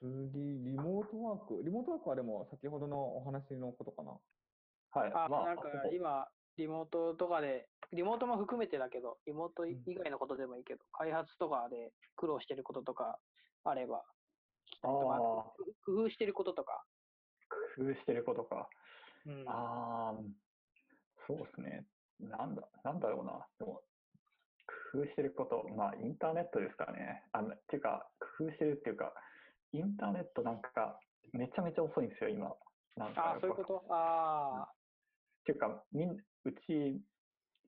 次、リモートワーク。リモートワークはでも先ほどのお話のことかな？はい。あ、まあ、なんか今、リモートとかで、リモートも含めてだけど、リモート以外のことでもいいけど、開発とかで苦労してることとかあれば、聞きたいとかあー工夫してることとか。工夫してることか。うん、ああ、そうですね。なんだ、なんだろうな。でも、工夫してること、まあ、インターネットですかね。あの、っていうか、工夫してるっていうか、インターネットなんか、めちゃめちゃ遅いんですよ、今。なんかあ、そういうこと？あっていうか、みん、うち、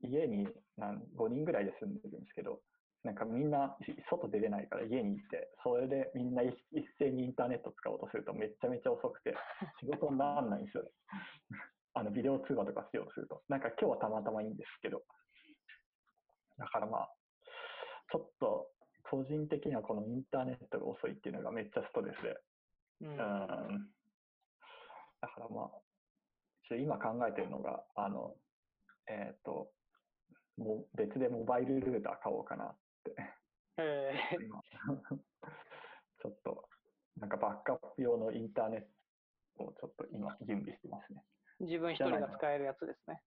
家になん5人ぐらいで住んでるんですけど、なんかみんな外出れないから家に行って、それでみんな一一斉にインターネット使おうとするとめちゃめちゃ遅くて、仕事にならないんですよね。あの、ビデオ通話とかしようとすると。なんか今日はたまたまいいんですけど。だからまあ、ちょっと個人的にはこのインターネットが遅いっていうのがめっちゃストレスで、ーうん。うん。だからまあ、今考えてるのが、あの、えっ、と、もう別でモバイルルーター買おうかなって、え今。ちょっと、なんかバックアップ用のインターネットをちょっと今準備してますね。ー自分一人が使えるやつですね。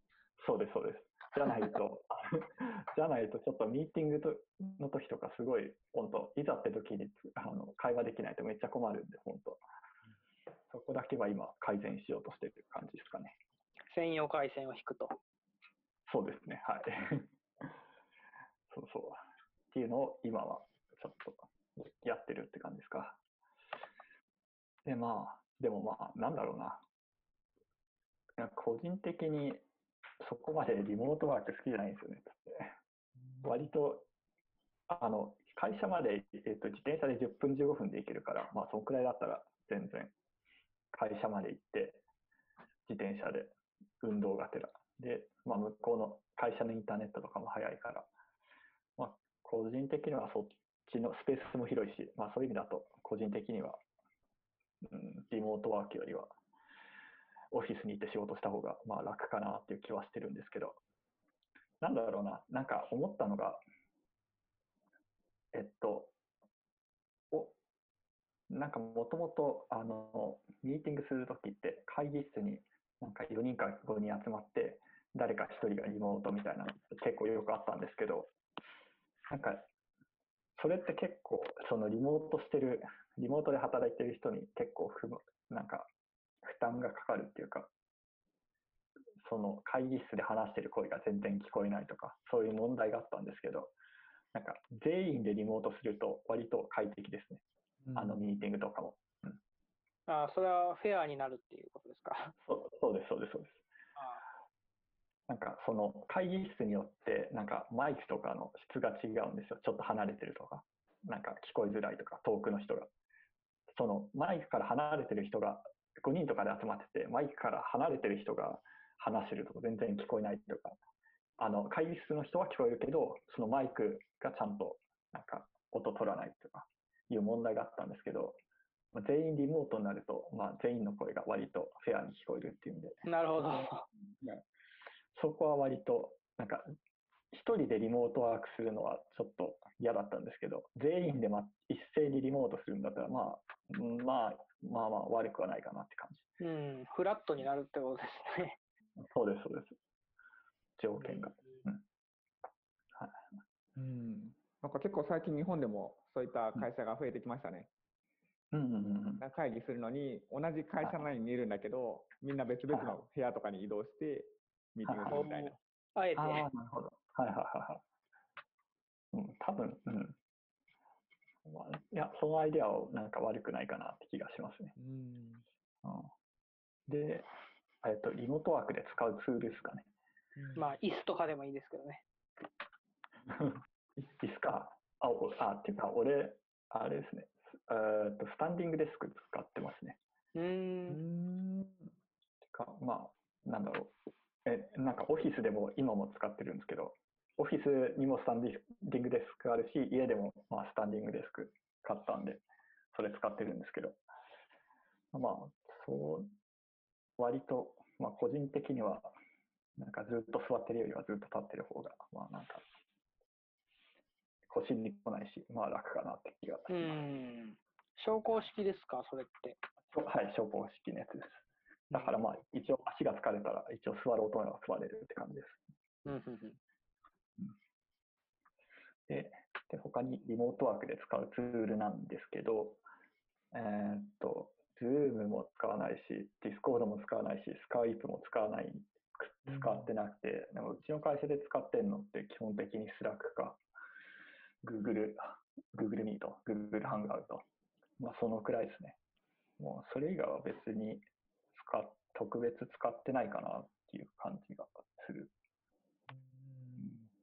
そうです、そうです。じゃないと、じゃないとちょっとミーティングとの時とかすごい、本当いざって時にあの会話できないとめっちゃ困るんで、本当そこだけは今改善しようとしてる感じですかね。専用回線を引くと。そうですね、はい。そうそう。っていうのを今はちょっとやってるって感じですか。で、まあ、でもまあ、なんだろうな。個人的にそこまでリモートワーク好きじゃないんですよね。つって割と、あの、会社まで、えっと、自転車で10分15分で行けるから、まあ、そのくらいだったら全然会社まで行って、自転車で運動がてら。で、まあ、向こうの会社のインターネットとかも早いから、まあ、個人的にはそっちのスペースも広いし、まあ、そういう意味だと、個人的には、うん、リモートワークよりは、オフィスに行って仕事した方が、まあ、楽かなっていう気はしてるんですけど、なんだろうな、なんか思ったのが、えっと、お、なんかもともと、あの、ミーティングするときって会議室になんか4人か5人集まって、誰か1人がリモートみたいな結構よくあったんですけど、なんか、それって結構、そのリモートしてる、リモートで働いてる人に結構ふむ、なんか、負担がかかるっていうか、その会議室で話してる声が全然聞こえないとか、そういう問題があったんですけど、なんか全員でリモートすると割と快適ですね。あのミーティングとかも。あそれはフェアになるっていうことですか？そうそうです、そうです、そうです。なんかその会議室によってなんかマイクとかの質が違うんですよ。ちょっと離れてるとか、なんか聞こえづらいとか、遠くの人が。そのマイクから離れてる人が5人とかで集まってて、マイクから離れてる人が話してると全然聞こえないとか、あの会議室の人は聞こえるけど、そのマイクがちゃんとなんか音取らないとかいう問題があったんですけど、まあ全員リモートになると、まあ、全員の声が割とフェアに聞こえるっていうんで、なるほど。そこは割と、なんか、一人でリモートワークするのはちょっと嫌だったんですけど、全員でま一斉にリモートするんだったら、まあ、うんまあ、まあまあ悪くはないかなって感じ。うん、フラットになるってことですね。そうです、そうです。条件が。うん。なんか結構最近日本でもそういった会社が増えてきましたね。うんうんうんうん。なんか会議するのに同じ会社内にいるんだけど、みんな別々の部屋とかに移動してミーティングするみたいな。あえてああ、なるほど。はいはいはいはい。うん、多分、うん。まあ、いや、そのアイデアはなんか悪くないかなって気がしますね。うん。うん、で、えっと、リモートワークで使うツールですかね。まあ、椅子とかでもいいですけどね。いいっすかあ、おあ、っていうか、俺、あれですね。えーっと、スタンディングデスク使ってますね。うー。うんん。てか、まあ、なんだろう。え、なんかオフィスでも今も使ってるんですけど、オフィスにもスタンディングデスクあるし、家でもまあスタンディングデスク買ったんで、それ使ってるんですけど、まあ、そう、割と、まあ個人的には、なんかずっと座ってるよりはずっと立ってる方が、まあなんか、腰に来ないし、まあ楽かなって気がしうます。ん。昇降式ですか、それって。はい、昇降式のやつです。だからまあ、一応足が疲れたら、一応座ろうと思えば座れるって感じです。うんうんうん。で、で他にリモートワークで使うツールなんですけど、えーっと、Zoom も使わないし、Discord も使わないし、Skype も使わない、使ってなくて、でもうちの会社で使ってるのって基本的に Slack か、Google、Google Meet、Google Hangout、まあそのくらいですね。もうそれ以外は別に使っ特別使ってないかなっていう感じがする。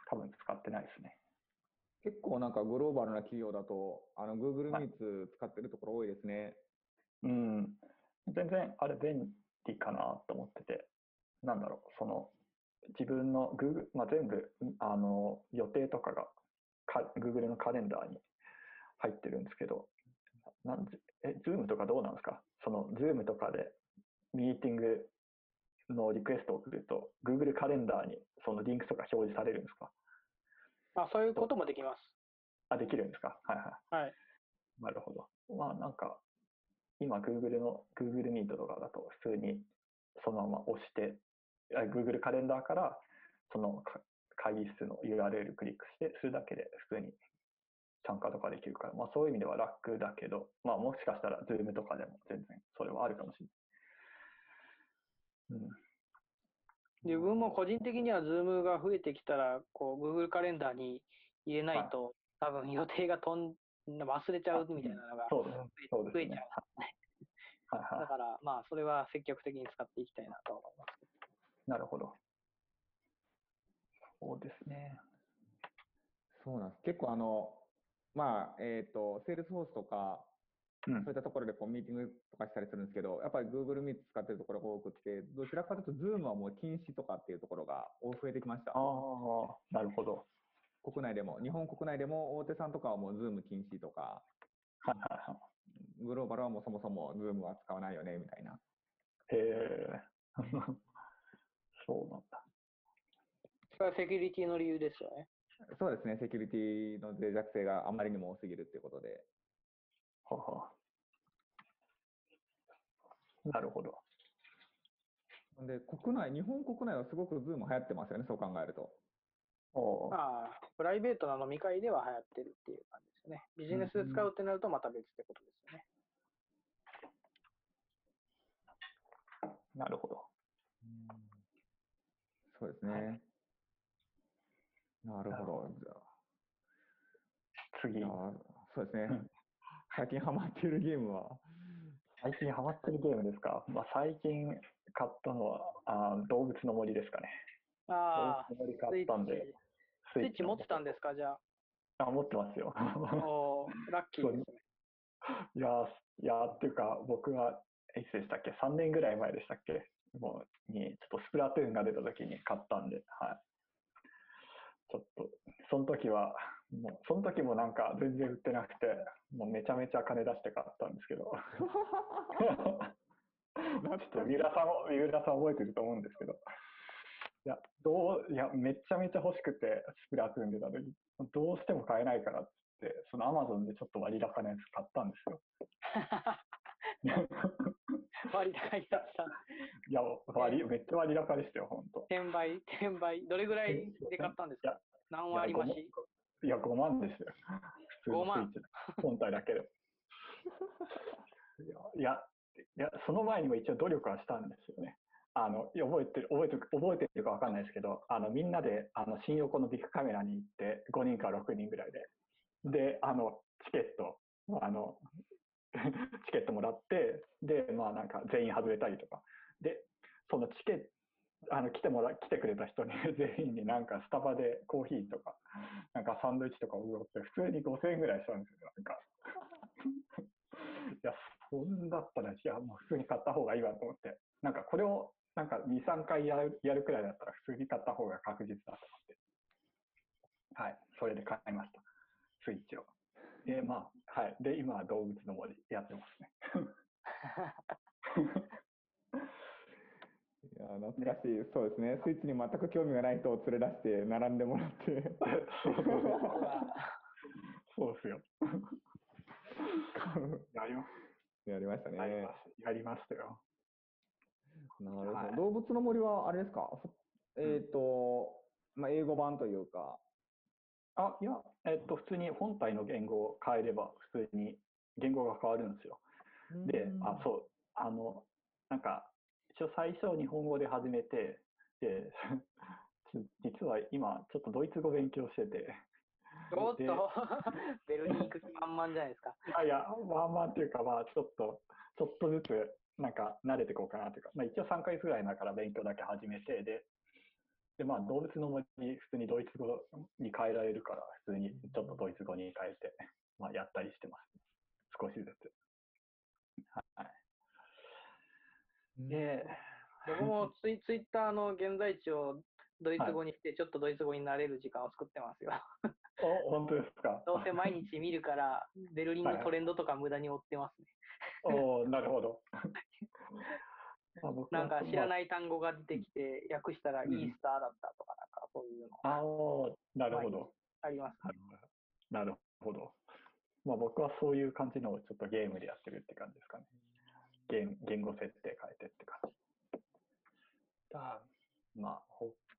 多分使ってないですね。結構なんかグローバルな企業だと、あの Google はい Meets 使ってるところ多いですね。うん、全然あれ便利かなと思ってて、なんだろう、その自分の Google、まあ、全部あの予定とかがか Google のカレンダーに入ってるんですけど、なんでえ、Zoom とかどうなんですか？その Zoom とかでミーティングのリクエストを送ると、Google カレンダーにそのリンクとか表示されるんですか？あ、そういうこともできます。あ、できるんですか？はいはい。はい。なるほど。まあなんか、今 Google の Google Meet とかだと普通にそのまま押して、あ Google カレンダーからそのか会議室の URL クリックして、それだけで普通に参加とかできるから、まあそういう意味では楽だけど、まあもしかしたら Zoom とかでも全然それはあるかもしれない。うん。自分も個人的には Zoom が増えてきたら、こう、Google カレンダーに入れないと、多分予定が飛ん忘れちゃうみたいなのがそうですそうですね増えちゃう。はいはいだから、まあ、それは積極的に使っていきたいなと思います。なるほど。そうですね。そうなんです。結構あの、まあ、えっ、と、Salesforce とか、うんそういったところでこうミーティングとかしたりするんですけど、やっぱり Google Meet 使ってるところが多くて、どちらかというと Zoom はもう禁止とかっていうところが増えてきましたあ。あ、なるほど。国内でも、日本国内でも大手さんとかはもう Zoom 禁止とか、はいはいはい。グローバルはもうそもそも Zoom は使わないよねみたいな。へえ。そうなんだ。それはセキュリティの理由ですよね。そうですね、セキュリティの脆弱性があまりにも多すぎるっていうことで。はは。なるほど。で、国内、日本国内はすごく Zoom 流行ってますよね、そう考えると。おーまあ、プライベートな飲み会では流行ってるっていう感じですよね。ビジネスで使うってなるとまた別ってことですよね。なるほど。そうですね。なるほど。じゃ次あ、じゃ。あそうですねうん。最近ハマっているゲームは、最近ハマってるゲームですか、まあ、最近買ったのはあー動物の森ですかね。ああ、動物の森買ったんでチ、。スイッチ持ってたんですか、じゃあ、持ってますよ。あ。おーラッキーですね。いやー、いやーっていうか、僕はいつでしたっけ ?3 年ぐらい前でしたっけ？もう、に、ちょっとスプラトゥーンが出た時に買ったんで、はい。ちょっと、その時は、もう、その時もなんか全然売ってなくて、もうめちゃめちゃ金出して買ったんですけど。ちょっと三浦さんも、三浦さん覚えてると思うんですけど。いや、どう、いや、めちゃめちゃ欲しくて、スプラトゥーン出た時、どうしても買えないからって、そのアマゾンでちょっと割高なやつ買ったんですよ。割高いやつだ。いや、割、めっちゃ割高でしたよ、本当。転売、転売。どれぐらいで買ったんですか？何割増し？いや、5万ですよ。普通の5万スイッチ本体だけで。いや、いや、その前にも一応努力はしたんですよね。あの、覚えてる、覚えてる、覚えてるかわかんないですけど、あの、みんなで、あの、新横のビッグカメラに行って、5人から6人ぐらいで。で、あの、チケット、あの、チケットもらって、で、まあなんか全員外れたりとか。で、そのチケット、あの来てもら来てくれた人に 全員になんかスタバでコーヒーとかなんかサンドイッチとかをおごって普通に5000円ぐらいしたんですよなんか。いやそんだったらいやもう普通に買った方がいいわと思って。なんかこれをなんか23回やるやるくらいだったら普通に買った方が確実だと思って。はいそれで買いました。スイッチを。でまあはい。で今は動物の森やってますね 懐かしい。そうですね。スイッチに全く興味がない人を連れ出して、並んでもらって、そうですよ。やりまやりましたね。やりましたよ。なるほど、はい動物の森はあれですか？そえっ、と、まあ、英語版というか、あ、いや、えっと、普通に本体の言語を変えれば、普通に言語が変わるんですよ。で、あ、そう、あの、なんか、一応最初日本語で始めて、で、ち 実は今、ちょっとドイツ語勉強してて、でおっと、ベルリン行く気満々じゃないですか。あいや、まあまあっていうか、まあちょっと、ちょっとずつ、なんか慣れていこうかなというか、まあ一応3ヶ月ぐらいだから勉強だけ始めて、で、でまあ動物の森に普通にドイツ語に変えられるから、普通にちょっとドイツ語に変えて、まあやったりしてます。少しずつ。はい。で、僕もツイツイッターの現在地をドイツ語にして、ちょっとドイツ語になれる時間を作ってますよ。お、本当ですか？どうせ毎日見るから、ベルリンのトレンドとか無駄に追ってますね。おなるほど。なんか知らい。ない単語が出てきて、訳したらイうんースターだったとか、なんかそういうのあおなるほど。あります。なるほど。まあ僕はそういう感じのをちょっとゲームでやってるって感じですかね。言言語設定変えてって感じ。だまあ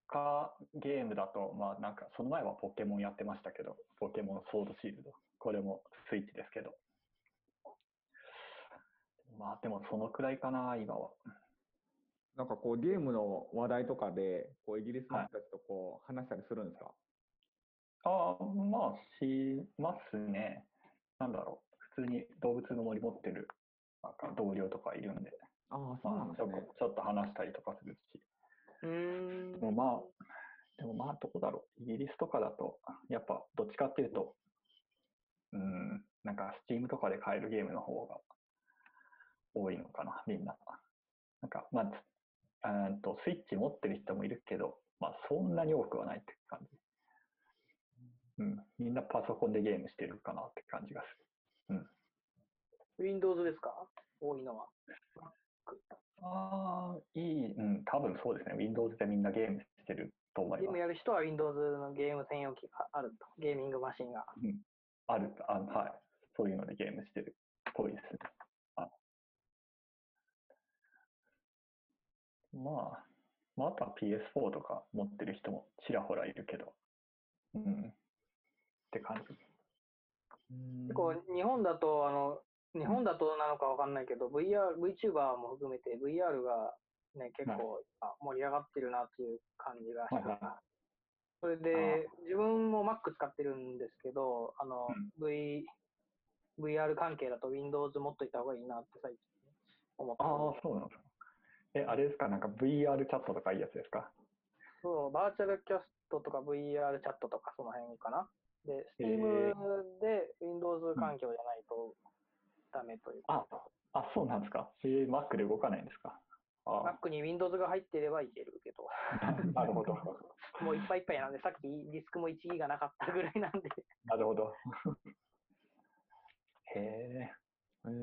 他ゲームだと、まあなんかその前はポケモンやってましたけど、ポケモンソードシールド。これもスイッチですけど。まあでもそのくらいかな、今は。なんかこうゲームの話題とかで、こうイギリスの人たちとこう話したりするんですか、ああ、まあ、しますね。なんだろう。普通に動物の森持ってるなんか同僚とかいるんで、ああ、そうなんまあ、ですね。ちょこちょっと話したりとかするし。うーんで。もまあ、でもまあ、どこだろう。イギリスとかだと、やっぱどっちかっていうと、うん、なんか Steam とかで買えるゲームの方が多いのかな、みんな。なんか、まあ、つうーんと、スイッチ持ってる人もいるけど、まあ、そんなに多くはないって感じ。うん、みんなパソコンでゲームしてるかなって感じがする。Windows ですか？多いのは。ああ、いい、うん、多分そうですね。Windows でみんなゲームしてると思いますゲーム。やる人は Windows のゲーム専用機があると。ゲーミングマシンが。ある、あはい。そういうのでゲームしてるっぽいですね。あまあ、まあ、あとは PS4 とか持ってる人もちらほらいるけど、うん、って感じ。結構日本だと、あの、日本だとなのかわかんないけど、VR、VTuber も含めて VR がね、結構あ盛り上がってるなっていう感じがして、はいはい。はいそれで、自分も Mac 使ってるんですけど、あの、V、VR 関係だと Windows 持っといた方がいいなって最近思ってああそうなんですか。え、あれですか？なんか VR チャットとかいいやつですか？そう、バーチャルキャストとか VR チャットとかその辺かな。で、へ Steam ーで Windows 環境じゃないとダメというか、あ、あ、そうなんですか。えー、Mac で動かないんですかあ Mac に Windows が入ってればいけるけど、ー なるほど。もういっぱいいっぱいなんで、さっきディスクも1ギガなかったぐらいなんで、なるほど。へえ。